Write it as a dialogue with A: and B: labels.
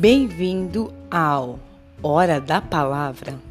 A: Bem-vindo ao Hora da Palavra.